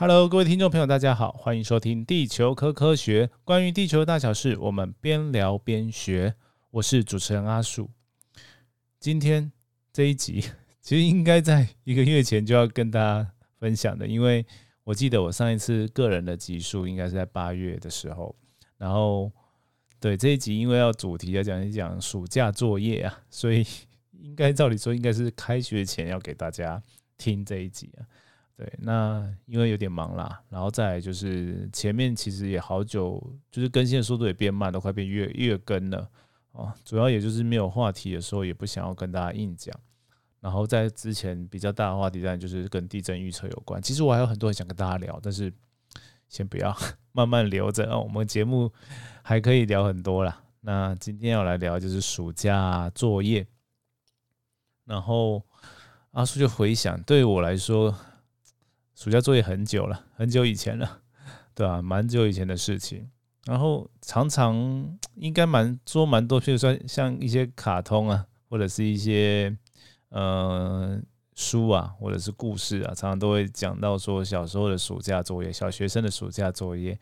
Hello，各位听众朋友，大家好，欢迎收听《地球科科学》，关于地球的大小事，我们边聊边学。我是主持人阿树。今天这一集 其实应该在一个月前就要跟大家分享的，因为我记得我上一次个人的集数应该是在八月的时候。然后，对这一集，因为要主题要讲一讲暑假作业啊，所以应该照理说应该是开学前要给大家听这一集啊。对，那因为有点忙啦，然后再来就是前面其实也好久，就是更新的速度也变慢，都快变月月更了哦。主要也就是没有话题的时候，也不想要跟大家硬讲。然后在之前比较大的话题，当然就是跟地震预测有关。其实我还有很多想跟大家聊，但是先不要，慢慢留着那。我们节目还可以聊很多啦。那今天要来聊就是暑假作业，然后阿叔就回想，对我来说。暑假作业很久了，很久以前了，对吧？蛮久以前的事情。然后常常应该蛮做蛮多，譬如说像一些卡通啊，或者是一些呃书啊，或者是故事啊，常常都会讲到说小时候的暑假作业，小学生的暑假作业，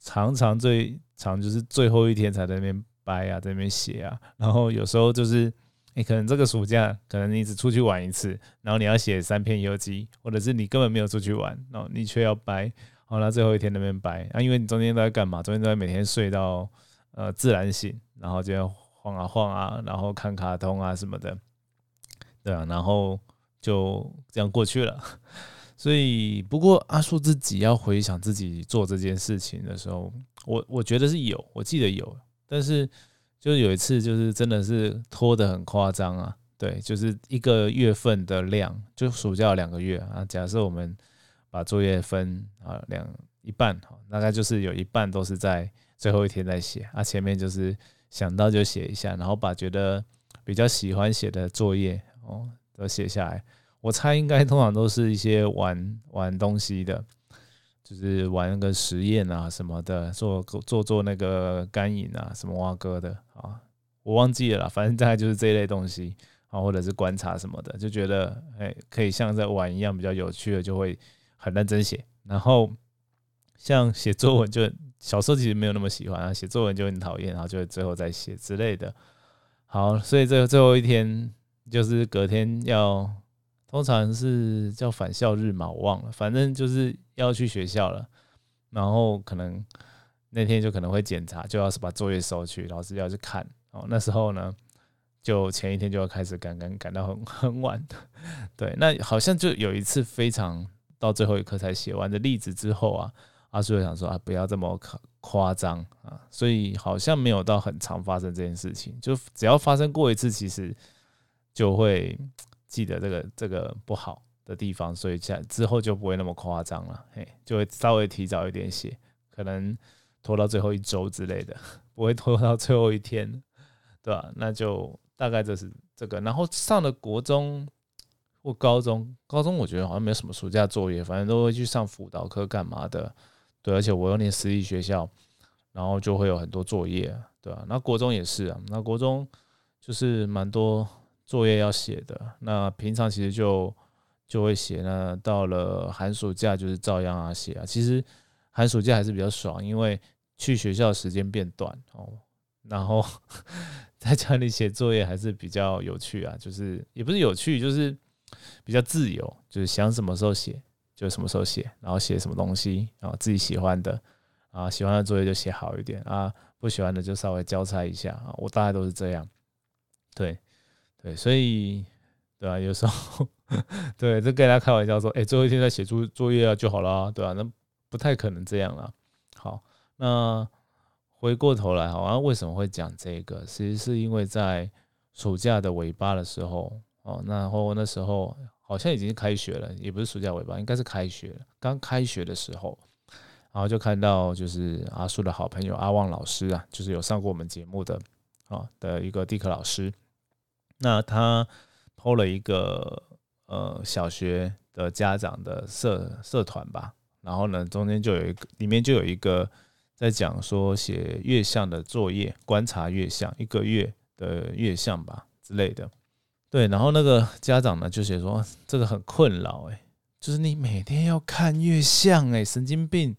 常常最长就是最后一天才在那边掰啊，在那边写啊。然后有时候就是。你可能这个暑假，可能你只出去玩一次，然后你要写三篇游记，或者是你根本没有出去玩，然后你却要掰，好了，最后一天那边掰啊，因为你中间都在干嘛？中间都在每天睡到呃自然醒，然后就要晃啊晃啊，然后看卡通啊什么的，对啊，然后就这样过去了。所以，不过阿叔自己要回想自己做这件事情的时候，我我觉得是有，我记得有，但是。就是有一次，就是真的是拖得很夸张啊，对，就是一个月份的量，就暑假两个月啊。假设我们把作业分啊两一半，大概就是有一半都是在最后一天在写，啊前面就是想到就写一下，然后把觉得比较喜欢写的作业哦都写下来。我猜应该通常都是一些玩玩东西的。就是玩那个实验啊什么的，做做做那个干影啊，什么蛙哥的啊，我忘记了，反正大概就是这一类东西啊，或者是观察什么的，就觉得哎，可以像在玩一样比较有趣的，就会很认真写。然后像写作文，就小时候其实没有那么喜欢啊，写作文就很讨厌，然后就最后再写之类的。好，所以这最后一天就是隔天要。通常是叫返校日嘛，我忘了，反正就是要去学校了，然后可能那天就可能会检查，就要是把作业收去，老师要去看。哦，那时候呢，就前一天就要开始赶赶赶到很 很晚。对，那好像就有一次非常到最后一刻才写完的例子之后啊，阿叔就想说啊，不要这么夸夸张啊，所以好像没有到很常发生这件事情，就只要发生过一次，其实就会。记得这个这个不好的地方，所以在之后就不会那么夸张了，嘿，就会稍微提早一点写，可能拖到最后一周之类的，不会拖到最后一天，对吧？那就大概就是这个。然后上了国中或高中，高中我觉得好像没有什么暑假作业，反正都会去上辅导课干嘛的，对。而且我又念私立学校，然后就会有很多作业，对吧？那国中也是啊，那国中就是蛮多。作业要写的，那平常其实就就会写。那到了寒暑假就是照样啊写啊。其实寒暑假还是比较爽，因为去学校时间变短哦，然后 在家里写作业还是比较有趣啊。就是也不是有趣，就是比较自由，就是想什么时候写就什么时候写，然后写什么东西，然后自己喜欢的啊，喜欢的作业就写好一点啊，不喜欢的就稍微交差一下啊。我大概都是这样，对。对，所以，对啊，有时候，对，就跟大家开玩笑说，哎，最后一天再写作作业啊就好了，对吧？那不太可能这样了。好，那回过头来，好像为什么会讲这个？其实是因为在暑假的尾巴的时候，哦，然后那时候好像已经开学了，也不是暑假尾巴，应该是开学了。刚开学的时候，然后就看到就是阿叔的好朋友阿旺老师啊，就是有上过我们节目的啊的一个地科老师。那他偷了一个呃小学的家长的社社团吧，然后呢中间就有一个里面就有一个在讲说写月相的作业，观察月相一个月的月相吧之类的。对，然后那个家长呢就写说这个很困扰哎，就是你每天要看月相，哎，神经病，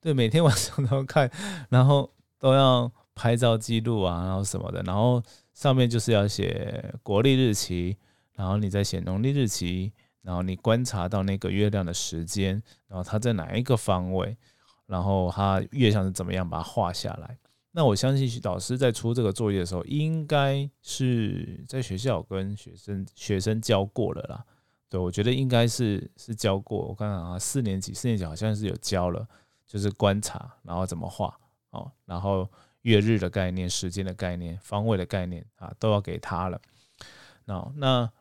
对，每天晚上都要看，然后都要拍照记录啊，然后什么的，然后上面就是要写国历日期，然后你再写农历日期，然后你观察到那个月亮的时间，然后它在哪一个方位，然后它月相是怎么样，把它画下来。那我相信老师在出这个作业的时候，应该是在学校跟学生学生教过了啦。对我觉得应该是是教过。我看看啊，四年级四年级好像是有教了，就是观察，然后怎么画哦，然后月日的概念、时间的概念、方位的概念啊，都要给他了。那那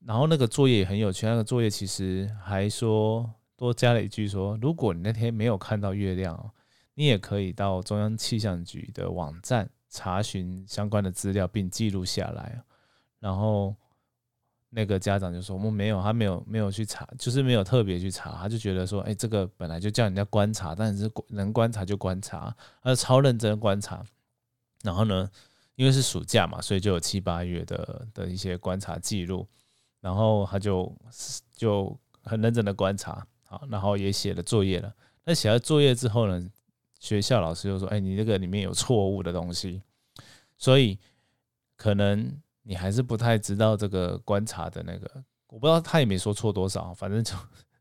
然后那个作业也很有趣，那个作业其实还说多加了一句说，如果你那天没有看到月亮。你也可以到中央气象局的网站查询相关的资料，并记录下来。然后那个家长就说：“我们没有，他没有没有去查，就是没有特别去查。他就觉得说，哎，这个本来就叫人家观察，但是能观察就观察，他超认真观察。然后呢，因为是暑假嘛，所以就有七八月的的一些观察记录。然后他就就很认真的观察，好，然后也写了作业了。那写了作业之后呢？”学校老师就说：“哎，你这个里面有错误的东西，所以可能你还是不太知道这个观察的那个。我不知道他也没说错多少，反正就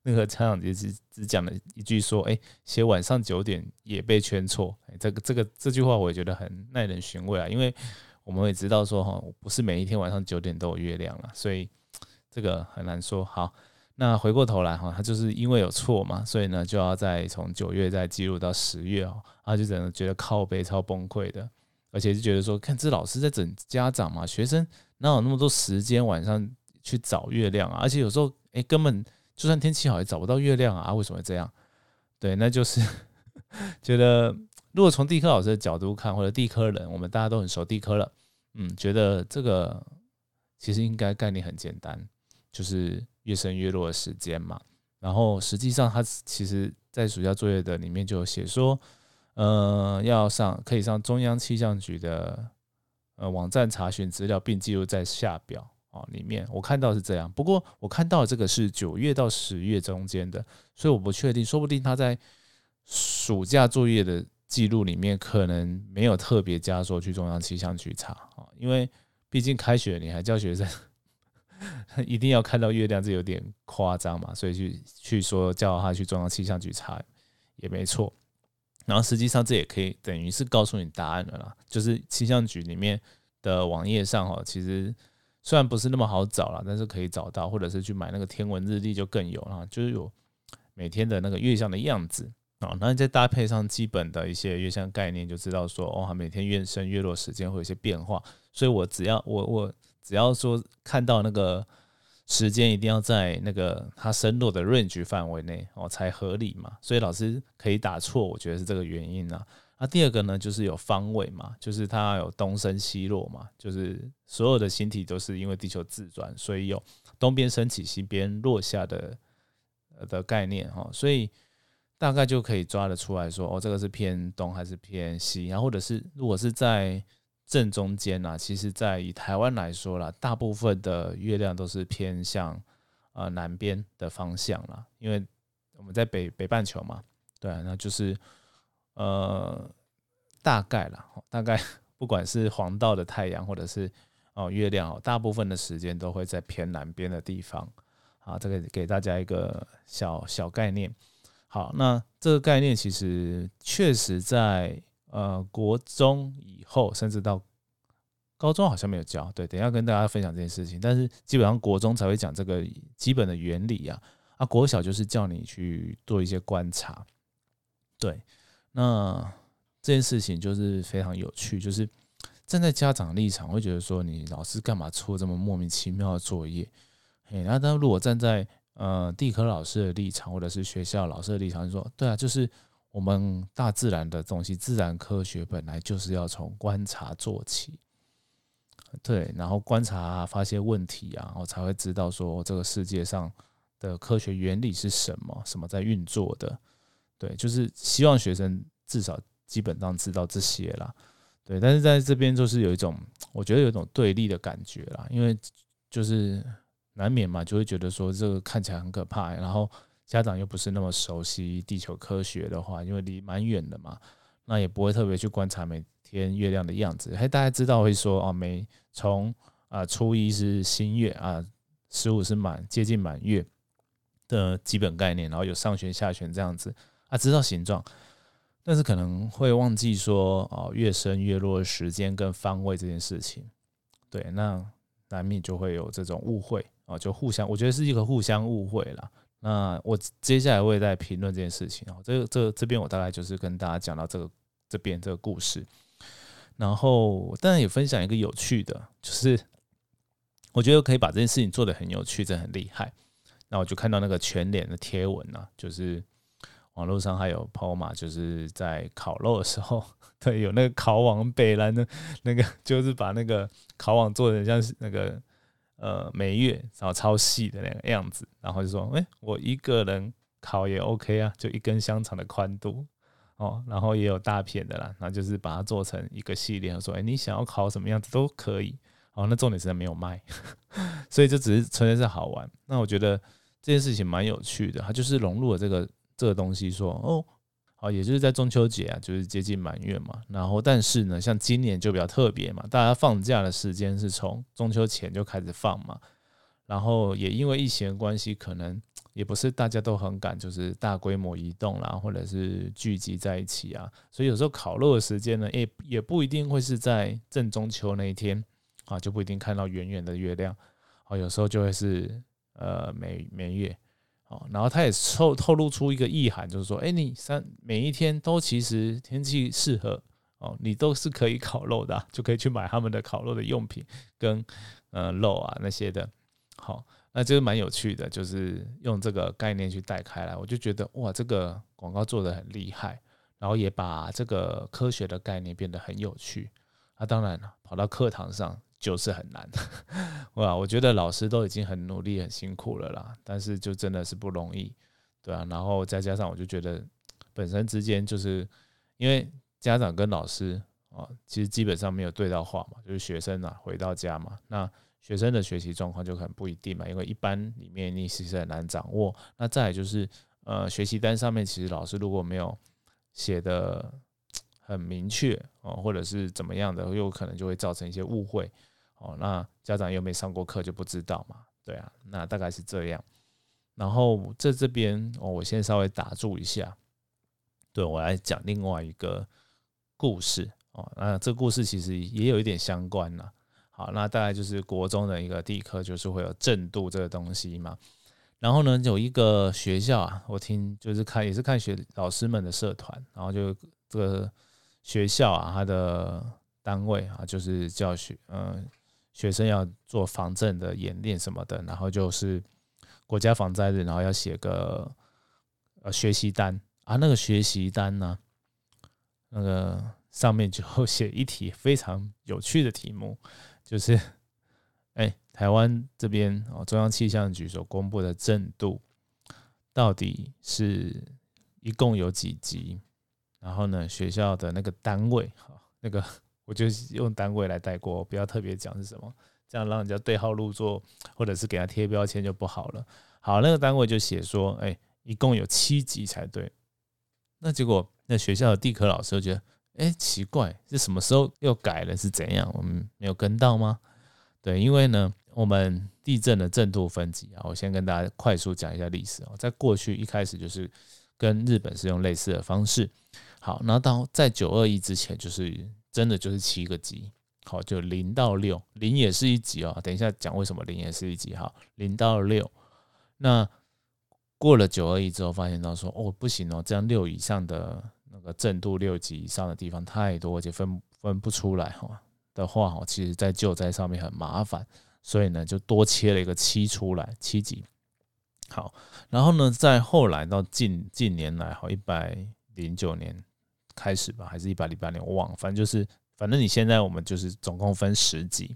那个家长只只只讲了一句说：‘哎，写晚上九点也被圈错。’这个这个这句话我也觉得很耐人寻味啊，因为我们也知道说哈，不是每一天晚上九点都有月亮了，所以这个很难说好。”那回过头来哈，他就是因为有错嘛，所以呢就要再从九月再记录到十月哦，他就整个觉得靠背超崩溃的，而且就觉得说，看这老师在整家长嘛，学生哪有那么多时间晚上去找月亮啊？而且有时候哎，根本就算天气好也找不到月亮啊，为什么会这样？对，那就是 觉得如果从地科老师的角度看，或者地科人，我们大家都很熟地科了，嗯，觉得这个其实应该概念很简单，就是。越升越落的时间嘛，然后实际上他其实在暑假作业的里面就有写说，呃，要上可以上中央气象局的呃网站查询资料，并记录在下表啊里面。我看到是这样，不过我看到这个是九月到十月中间的，所以我不确定，说不定他在暑假作业的记录里面可能没有特别加说去中央气象局查啊，因为毕竟开学你还教学生。一定要看到月亮，这有点夸张嘛，所以去去说叫他去中央气象局查也没错。然后实际上这也可以等于是告诉你答案了啦，就是气象局里面的网页上哈，其实虽然不是那么好找了，但是可以找到，或者是去买那个天文日历就更有啦，就是有每天的那个月相的样子啊，然后再搭配上基本的一些月相概念，就知道说哦，每天月升月落时间会有一些变化，所以我只要我我。只要说看到那个时间一定要在那个它升落的 range 范围内哦才合理嘛，所以老师可以打错，我觉得是这个原因啊。那第二个呢，就是有方位嘛，就是它有东升西落嘛，就是所有的星体都是因为地球自转，所以有东边升起、西边落下的的概念哈，所以大概就可以抓得出来说，哦，这个是偏东还是偏西，然后或者是如果是在正中间呐，其实，在以台湾来说啦，大部分的月亮都是偏向呃南边的方向啦，因为我们在北北半球嘛，对，那就是呃大概啦，大概不管是黄道的太阳或者是哦月亮哦，大部分的时间都会在偏南边的地方。好，这个给大家一个小小概念。好，那这个概念其实确实在。呃，国中以后，甚至到高中好像没有教。对，等下跟大家分享这件事情。但是基本上国中才会讲这个基本的原理啊。啊，国小就是叫你去做一些观察。对，那这件事情就是非常有趣。就是站在家长立场，会觉得说你老师干嘛出这么莫名其妙的作业？嘿，那但如果站在呃地科老师的立场，或者是学校老师的立场，说对啊，就是。我们大自然的东西，自然科学本来就是要从观察做起，对，然后观察发现问题啊，然后才会知道说这个世界上的科学原理是什么，什么在运作的，对，就是希望学生至少基本上知道这些啦，对，但是在这边就是有一种，我觉得有一种对立的感觉啦，因为就是难免嘛，就会觉得说这个看起来很可怕，然后家长又不是那么熟悉地球科学的话，因为离蛮远的嘛，那也不会特别去观察每天月亮的样子。嘿大家知道会说哦，每从啊初一是新月啊，十五是满接近满月的基本概念，然后有上旋下旋这样子啊，知道形状。但是可能会忘记说哦，月升月落时间跟方位这件事情，对，那难免就会有这种误会哦，就互相，我觉得是一个互相误会啦。那我接下来会再评论这件事情哦，这这这边我大概就是跟大家讲到这个这边这个故事，然后当然也分享一个有趣的，就是我觉得可以把这件事情做得很有趣，这很厉害。那我就看到那个全脸的贴文呢，就是。网络上还有跑马，就是在烤肉的时候，对，有那个烤网北蓝的，那个就是把那个烤网做的像是那个呃每月，然后超细的那个样子，然后就说，哎，我一个人烤也 OK 啊，就一根香肠的宽度哦，然后也有大片的啦，然后就是把它做成一个系列，说，哎，你想要烤什么样子都可以，哦，那重点是没有卖，所以就只是纯粹是好玩。那我觉得这件事情蛮有趣的，它就是融入了这个。这个东西说哦，啊，也就是在中秋节啊，就是接近满月嘛。然后，但是呢，像今年就比较特别嘛，大家放假的时间是从中秋前就开始放嘛。然后也因为疫情的关系，可能也不是大家都很赶，就是大规模移动啦，或者是聚集在一起啊。所以有时候烤肉的时间呢，也也不一定会是在正中秋那一天啊，就不一定看到圆圆的月亮。啊，有时候就会是呃每每月。然后他也透透露出一个意涵，就是说，哎，你三每一天都其实天气适合哦，你都是可以烤肉的，就可以去买他们的烤肉的用品跟呃肉啊那些的。好，那这个蛮有趣的，就是用这个概念去带开来，我就觉得哇，这个广告做的很厉害，然后也把这个科学的概念变得很有趣。那当然了，跑到课堂上。就是很难，哇！我觉得老师都已经很努力、很辛苦了啦，但是就真的是不容易，对啊。然后再加上，我就觉得本身之间就是因为家长跟老师啊，其实基本上没有对到话嘛，就是学生啊回到家嘛，那学生的学习状况就很不一定嘛，因为一般里面你其实很难掌握。那再就是呃，学习单上面其实老师如果没有写的很明确哦，或者是怎么样的，有可能就会造成一些误会。哦，那家长又没上过课就不知道嘛，对啊，那大概是这样。然后在这边，我先稍微打住一下，对我来讲另外一个故事哦，那这故事其实也有一点相关呐。好，那大概就是国中的一个地科，就是会有正度这个东西嘛。然后呢，有一个学校啊，我听就是看也是看学老师们的社团，然后就这个学校啊，它的单位啊，就是教学，嗯。学生要做防震的演练什么的，然后就是国家防灾日，然后要写个呃学习单啊。那个学习单呢，那个上面就写一题非常有趣的题目，就是 哎，台湾这边哦，中央气象局所公布的震度到底是一共有几级？然后呢，学校的那个单位哈，那个。我就用单位来带过，不要特别讲是什么，这样让人家对号入座，或者是给他贴标签就不好了。好，那个单位就写说，哎，一共有七级才对。那结果那学校的地科老师就觉得，哎，奇怪，这什么时候又改了？是怎样？我们没有跟到吗？对，因为呢，我们地震的震度分级啊，我先跟大家快速讲一下历史啊。在过去一开始就是跟日本是用类似的方式。好，那到在九二一之前就是。真的就是七个级，好，就零到六，零也是一级哦。等一下讲为什么零也是一级，好，零到六。那过了九二一之后，发现到说，哦，不行哦，这样六以上的那个震度六级以上的地方太多，而且分分不出来哈的话，哈，其实在救灾上面很麻烦，所以呢，就多切了一个七出来，七级。好，然后呢，在后来到近近年来，哈，一百零九年。开始吧，还是一百零八年，我忘了。反正就是，反正你现在我们就是总共分十级，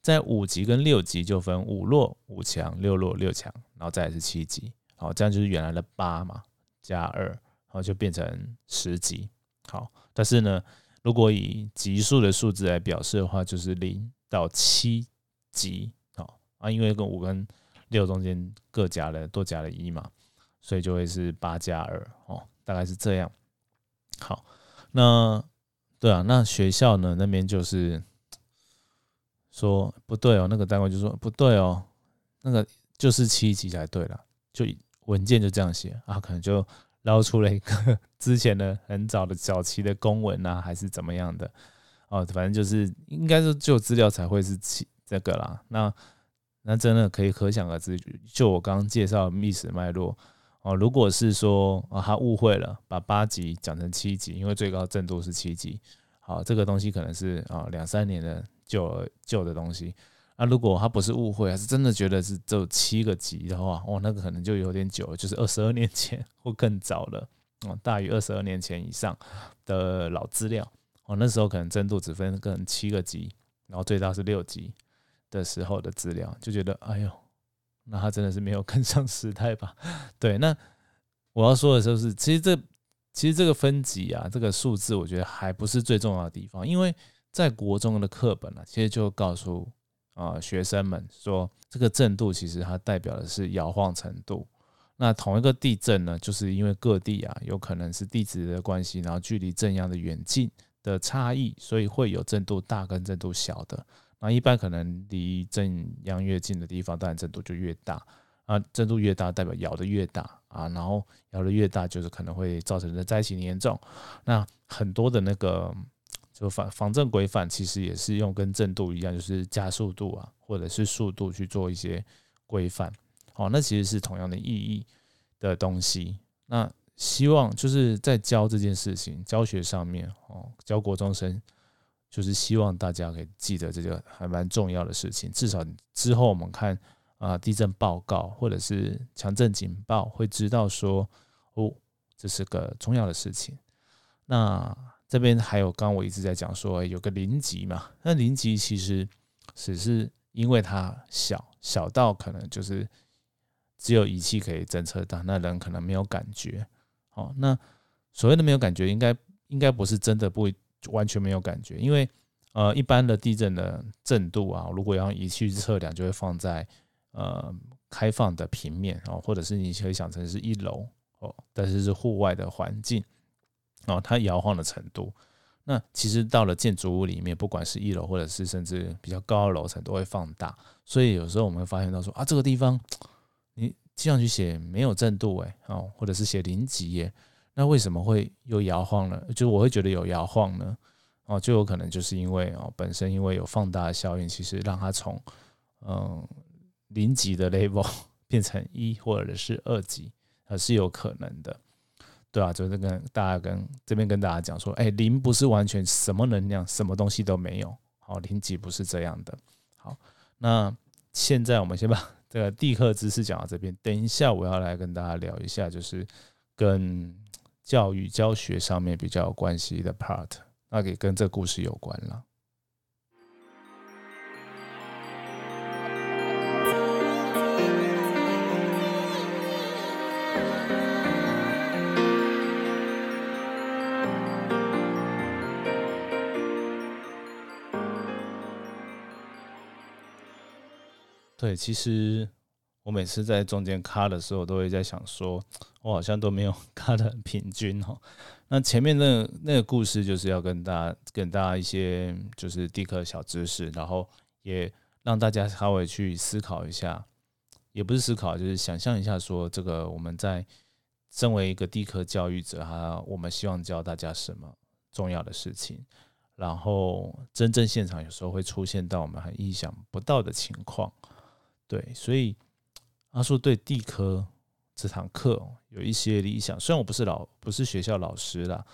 在五级跟六级就分五弱、五强、六弱、六强，然后再是七级。好，这样就是原来的八嘛，加二，然后就变成十级。好，但是呢，如果以级数的数字来表示的话，就是零到七级。好，啊，因为跟五跟六中间各加了多加了一嘛，所以就会是八加二哦，大概是这样。好，那对啊，那学校呢那边就是说不对哦，那个单位就说不对哦，那个就是七级才对了，就文件就这样写啊，可能就捞出了一个 之前的很早的早期的公文啊，还是怎么样的哦，反正就是应该是旧资料才会是七这个啦。那那真的可以可想而知，就我刚刚介绍历史脉络哦，如果是说啊他误会了，把八级讲成七级，因为最高震度是七级，好，这个东西可能是啊两三年的旧旧的东西。那如果他不是误会，还是真的觉得是只有七个级的话，哦，那个可能就有点久，就是二十二年前或更早了，哦，大于二十二年前以上的老资料，哦，那时候可能震度只分个七个级，然后最大是六级的时候的资料，就觉得哎呦，那他真的是没有 跟上时代吧？对，那我要说的就是，其实这其实这个分级啊，这个数字，我觉得还不是最重要的地方，因为在国中的课本呢，其实就告诉。啊，学生们说，这个震度其实它代表的是摇晃程度。那同一个地震呢，就是因为各地啊有可能是地质的关系，然后距离震央的远近的差异，所以会有震度大跟震度小的。那一般可能离震央越近的地方，当然震度就越大。啊，震度越大，代表摇的越大啊，然后摇的越大，就是可能会造成的灾情严重。那很多的那个。就防防震规范其实也是用跟震度一样，就是加速度啊，或者是速度去做一些规范。哦，那其实是同样的意义的东西。那希望就是在教这件事情教学上面哦，教国中生，就是希望大家可以记得这个还蛮重要的事情。至少之后我们看啊地震报告或者是强震警报，会知道说哦这是个重要的事情。那。这边还有，刚刚我一直在讲说有个零级嘛，那零级其实只是因为它小小到可能就是只有仪器可以侦测到，那人可能没有感觉。哦，那所谓的没有感觉，应该应该不是真的不会完全没有感觉，因为呃一般的地震的震度啊，如果要仪器测量，就会放在呃开放的平面哦，或者是你可以想成是一楼哦，但是是户外的环境。哦，它摇晃的程度，那其实到了建筑物里面，不管是一楼或者是甚至比较高的楼层，都会放大。所以有时候我们会发现到说啊，这个地方你这样去写没有震度诶，哦，或者是写零级耶，那为什么会有摇晃呢？就我会觉得有摇晃呢，哦，就有可能就是因为哦，本身因为有放大的效应，其实让它从嗯零级的 level 变成一或者是二级，还是有可能的。对啊，就是跟大家跟这边跟大家讲说，哎，零不是完全什么能量、什么东西都没有，好，零级不是这样的。好，那现在我们先把这个地课知识讲到这边，等一下我要来跟大家聊一下，就是跟教育教学上面比较有关系的 part，那也跟这故事有关了。对，其实我每次在中间卡的时候，都会在想说，我好像都没有卡的很平均哦。那前面那那个故事就是要跟大家跟大家一些就是地科小知识，然后也让大家稍微去思考一下，也不是思考，就是想象一下说，这个我们在身为一个地科教育者，哈，我们希望教大家什么重要的事情，然后真正现场有时候会出现到我们很意想不到的情况。对，所以阿叔对地科这堂课有一些理想。虽然我不是老不是学校老师啦，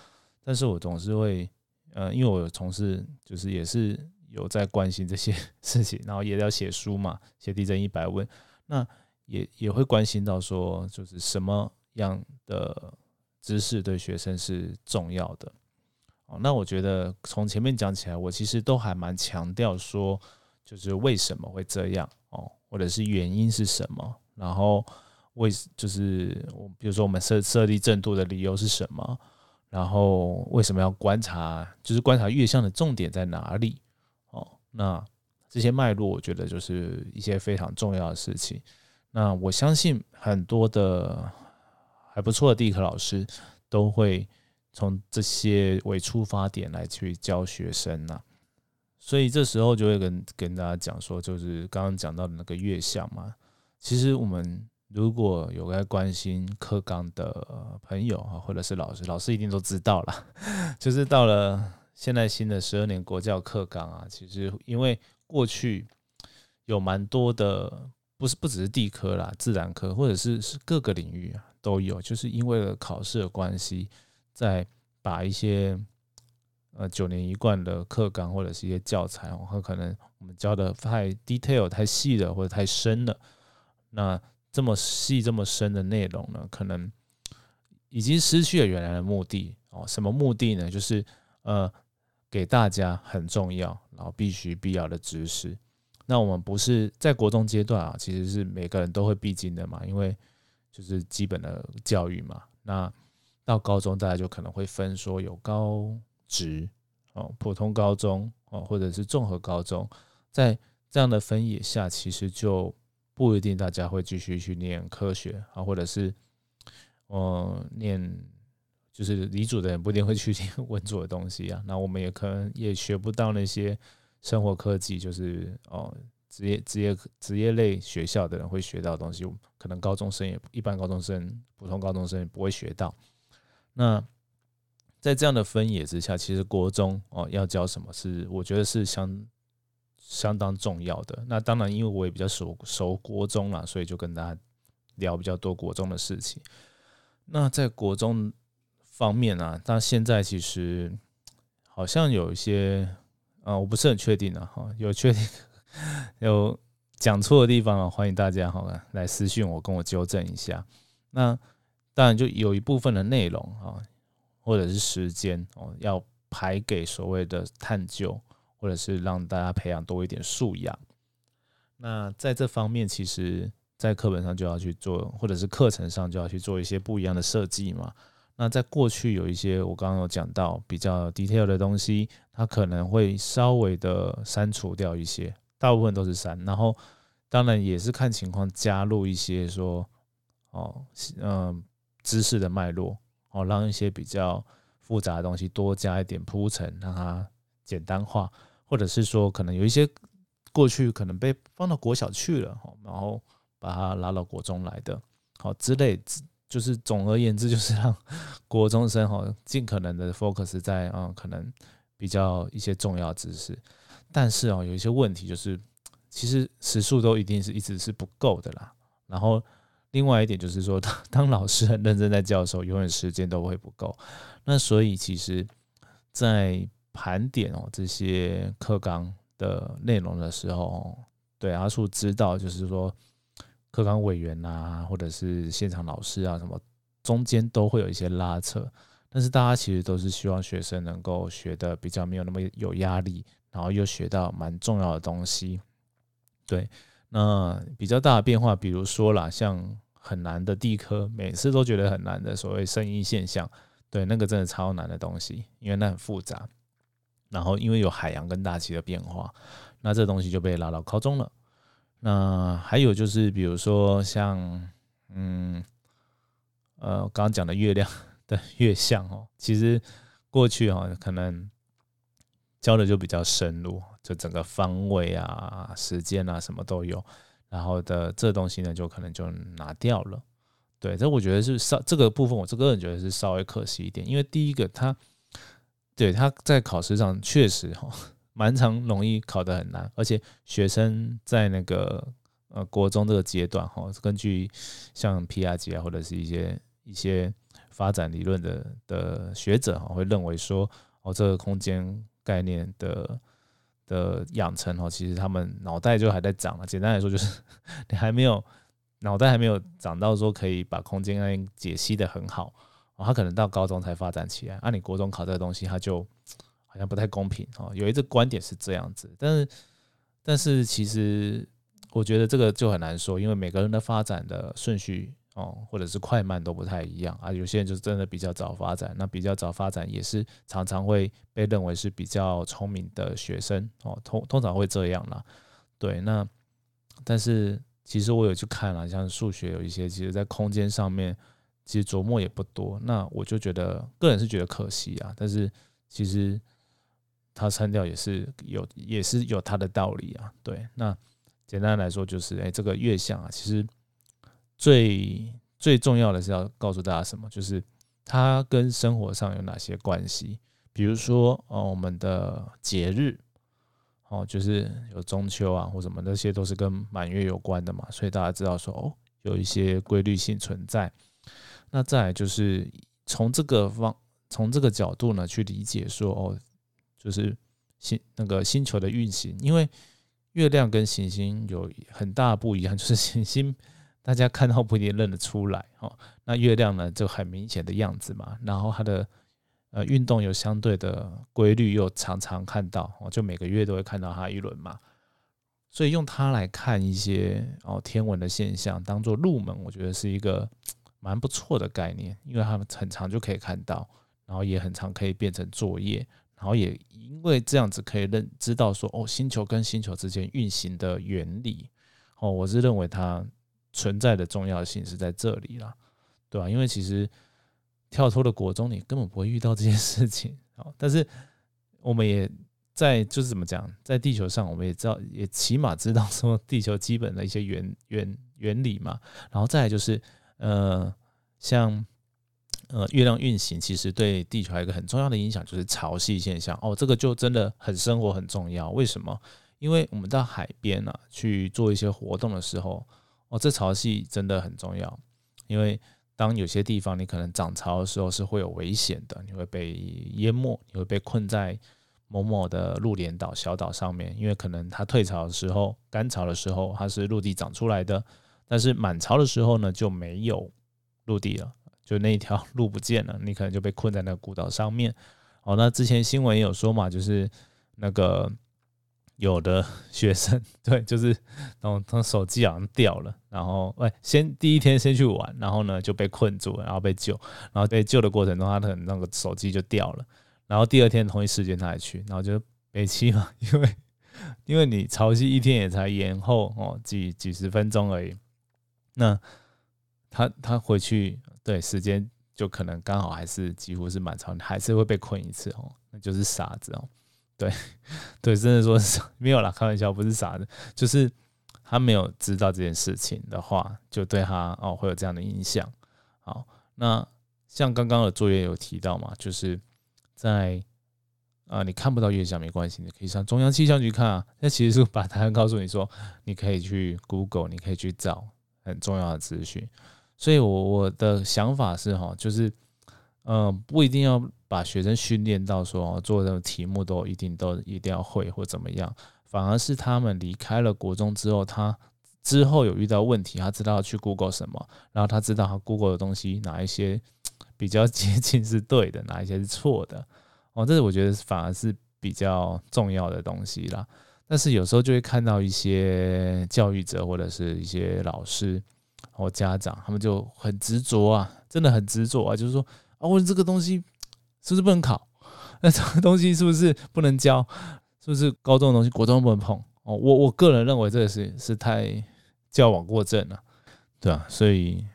但是我总是会，呃，因为我有从事就是也是有在关心这些 事情，然后也要写书嘛，写地震一百问，那也也会关心到说，就是什么样的知识对学生是重要的。哦，那我觉得从前面讲起来，我其实都还蛮强调说，就是为什么会这样哦。或者是原因是什么？然后为就是我比如说我们设设立正度的理由是什么？然后为什么要观察？就是观察月相的重点在哪里？哦，那这些脉络，我觉得就是一些非常重要的事情。那我相信很多的还不错的地科老师都会从这些为出发点来去教学生呐。所以这时候就会跟跟大家讲说，就是刚刚讲到的那个月相嘛。其实我们如果有在关心课纲的朋友啊，或者是老师，老师一定都知道了，就是到了现在新的十二年国教课纲啊，其实因为过去有蛮多的，不是不只是地科啦，自然科或者是是各个领域啊都有，就是因为考试的关系，在把一些。呃，九年一贯的课纲或者是一些教材，很可能我们教的太 detail、太细了，或者太深了。那这么细、这么深的内容呢，可能已经失去了原来的目的哦。什么目的呢？就是呃，给大家很重要，然后必须必要的知识。那我们不是在国中阶段啊，其实是每个人都会必经的嘛，因为就是基本的教育嘛。那到高中，大家就可能会分说有高。职哦，普通高中哦，或者是综合高中，在这样的分野下，其实就不一定大家会继续去念科学啊，或者是嗯念就是理组的人不一定会去念文组的东西啊。那我们也可能也学不到那些生活科技，就是哦职业职业职业类学校的人会学到的东西，可能高中生也一般高中生、普通高中生也不会学到。那在这样的分野之下，其实国中哦要教什么是我觉得是相相当重要的。那当然，因为我也比较熟熟国中啦，所以就跟大家聊比较多国中的事情。那在国中方面啊，那现在其实好像有一些啊，我不是很确定啊，哈，有确定 有讲错的地方啊，欢迎大家好来私信我，跟我纠正一下。那当然就有一部分的内容啊。或者是时间哦，要排给所谓的探究，或者是让大家培养多一点素养。那在这方面，其实，在课本上就要去做，或者是课程上就要去做一些不一样的设计嘛。那在过去有一些我刚刚有讲到比较 detail 的东西，它可能会稍微的删除掉一些，大部分都是删。然后当然也是看情况加入一些说哦，嗯，知识的脉络。哦，让一些比较复杂的东西多加一点铺陈，让它简单化，或者是说可能有一些过去可能被放到国小去了，然后把它拉到国中来的，好之类，就是总而言之，就是让国中生哈尽可能的 focus 在嗯可能比较一些重要知识，但是哦有一些问题就是，其实时数都一定是一直是不够的啦，然后。另外一点就是说，当当老师很认真在教的时候，永远时间都会不够。那所以其实，在盘点哦这些课纲的内容的时候，对阿树知道，就是说课纲委员啊，或者是现场老师啊，什么中间都会有一些拉扯。但是大家其实都是希望学生能够学的比较没有那么有压力，然后又学到蛮重要的东西。对，那比较大的变化，比如说啦，像。很难的地科，每次都觉得很难的所谓声音现象，对那个真的超难的东西，因为那很复杂。然后因为有海洋跟大气的变化，那这东西就被拉到高中了。那还有就是，比如说像，嗯，呃，刚刚讲的月亮 的月相哦，其实过去哦可能教的就比较深入，就整个方位啊、时间啊什么都有。然后的这东西呢，就可能就拿掉了。对，这我觉得是稍这个部分，我这个人觉得是稍微可惜一点。因为第一个，他对他在考试上确实哈，蛮常容易考得很难，而且学生在那个呃国中这个阶段哈，根据像 P.R. 级啊，或者是一些一些发展理论的的学者哈，会认为说哦，这个空间概念的。的养成哦，其实他们脑袋就还在长啊。简单来说，就是你还没有脑袋还没有长到说可以把空间概念解析的很好哦。他可能到高中才发展起来。按你国中考这个东西，他就好像不太公平哦。有一个观点是这样子，但是但是其实我觉得这个就很难说，因为每个人的发展的顺序哦，或者是快慢都不太一样啊。有些人就是真的比较早发展，那比较早发展也是常常会被认为是比较聪明的学生哦，通通常会这样啦。对，那但是其实我有去看了，像数学有一些，其实在空间上面其实琢磨也不多。那我就觉得个人是觉得可惜啊，但是其实他删掉也是有也是有他的道理啊。对，那简单来说就是，哎，这个月相啊，其实。最最重要的是要告诉大家什么，就是它跟生活上有哪些关系。比如说，哦，我们的节日，哦，就是有中秋啊，或什么那些都是跟满月有关的嘛，所以大家知道说，哦，有一些规律性存在。那再就是从这个方，从这个角度呢去理解说，哦，就是星那个星球的运行，因为月亮跟行星有很大不一样，就是行星。大家看到不一定认得出来哦。那月亮呢，就很明显的样子嘛。然后它的呃运动有相对的规律，又常常看到哦，就每个月都会看到它一轮嘛。所以用它来看一些哦天文的现象，当做入门，我觉得是一个蛮不错的概念，因为它们很长就可以看到，然后也很长可以变成作业，然后也因为这样子可以认知道说哦星球跟星球之间运行的原理哦，我是认为它。存在的重要性是在这里啦，对吧？因为其实跳脱的国中，你根本不会遇到这些事情啊。但是我们也在就是怎么讲，在地球上，我们也知道，也起码知道说地球基本的一些原原原理嘛。然后再来就是，呃，像呃月亮运行，其实对地球还有一个很重要的影响，就是潮汐现象。哦，这个就真的很生活很重要。为什么？因为我们到海边啊去做一些活动的时候。哦，这潮汐真的很重要，因为当有些地方你可能涨潮的时候是会有危险的，你会被淹没，你会被困在某某的陆连岛小岛上面，因为可能它退潮的时候、干潮的时候它是陆地长出来的，但是满潮的时候呢就没有陆地了，就那一条路不见了，你可能就被困在那个孤岛上面。哦，那之前新闻也有说嘛，就是那个。有的学生对，就是然后他手机好像掉了，然后喂，先第一天先去玩，然后呢就被困住了，然后被救，然后被救的过程中，他的那个手机就掉了，然后第二天同一时间他还去，然后就被气嘛，因为因为你潮汐一天也才延后哦几几十分钟而已，那他他回去对时间就可能刚好还是几乎是满潮，还是会被困一次哦，那就是傻子哦。对，对，真的说是没有啦，开玩笑，不是傻子，就是他没有知道这件事情的话，就对他哦会有这样的影响。好，那像刚刚的作业有提到嘛，就是在啊你看不到月相没关系，你可以上中央气象局看啊。那其实是把答案告诉你说，你可以去 Google，你可以去找很重要的资讯。所以，我我的想法是哈，就是嗯，不一定要。把学生训练到说做的题目都一定都一定要会或怎么样，反而是他们离开了国中之后，他之后有遇到问题，他知道去 Google 什么，然后他知道他 Google 的东西哪一些比较接近 是对的，哪一些是错的。哦，这是我觉得反而是比较重要的东西啦。但是有时候就会看到一些教育者或者是一些老师或家长，他们就很执着啊，真的很执着啊，就是说啊，我这个东西。是不是不能考？那这个东西是不是不能教？是不是高中的东西国中不能碰？哦，我我个人认为这个是是太矫枉过正了，对啊，所以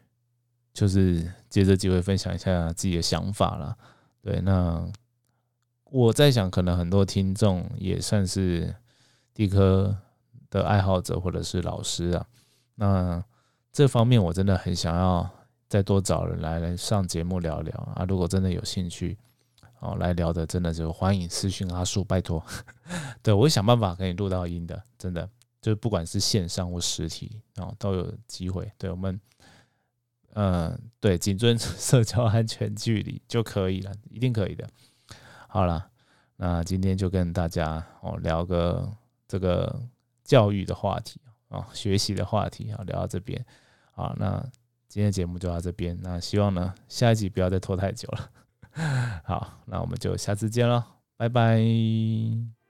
就是借这机会分享一下自己的想法了。对，那我在想，可能很多听众也算是地科的爱好者或者是老师啊。那这方面我真的很想要再多找人来来上节目聊聊啊。如果真的有兴趣。哦，来聊的真的就欢迎私讯阿树，拜托，对我会想办法给你录到音的，真的，就是不管是线上或实体，哦，都有机会。对我们，嗯，对，谨遵社交安全距离就可以了，一定可以的。好了，那今天就跟大家哦聊个这个教育的话题啊，学习的话题啊，聊到这边。啊，那今天节目就到这边，那希望呢下一集不要再拖太久了。好，那我们就下次见了，拜拜。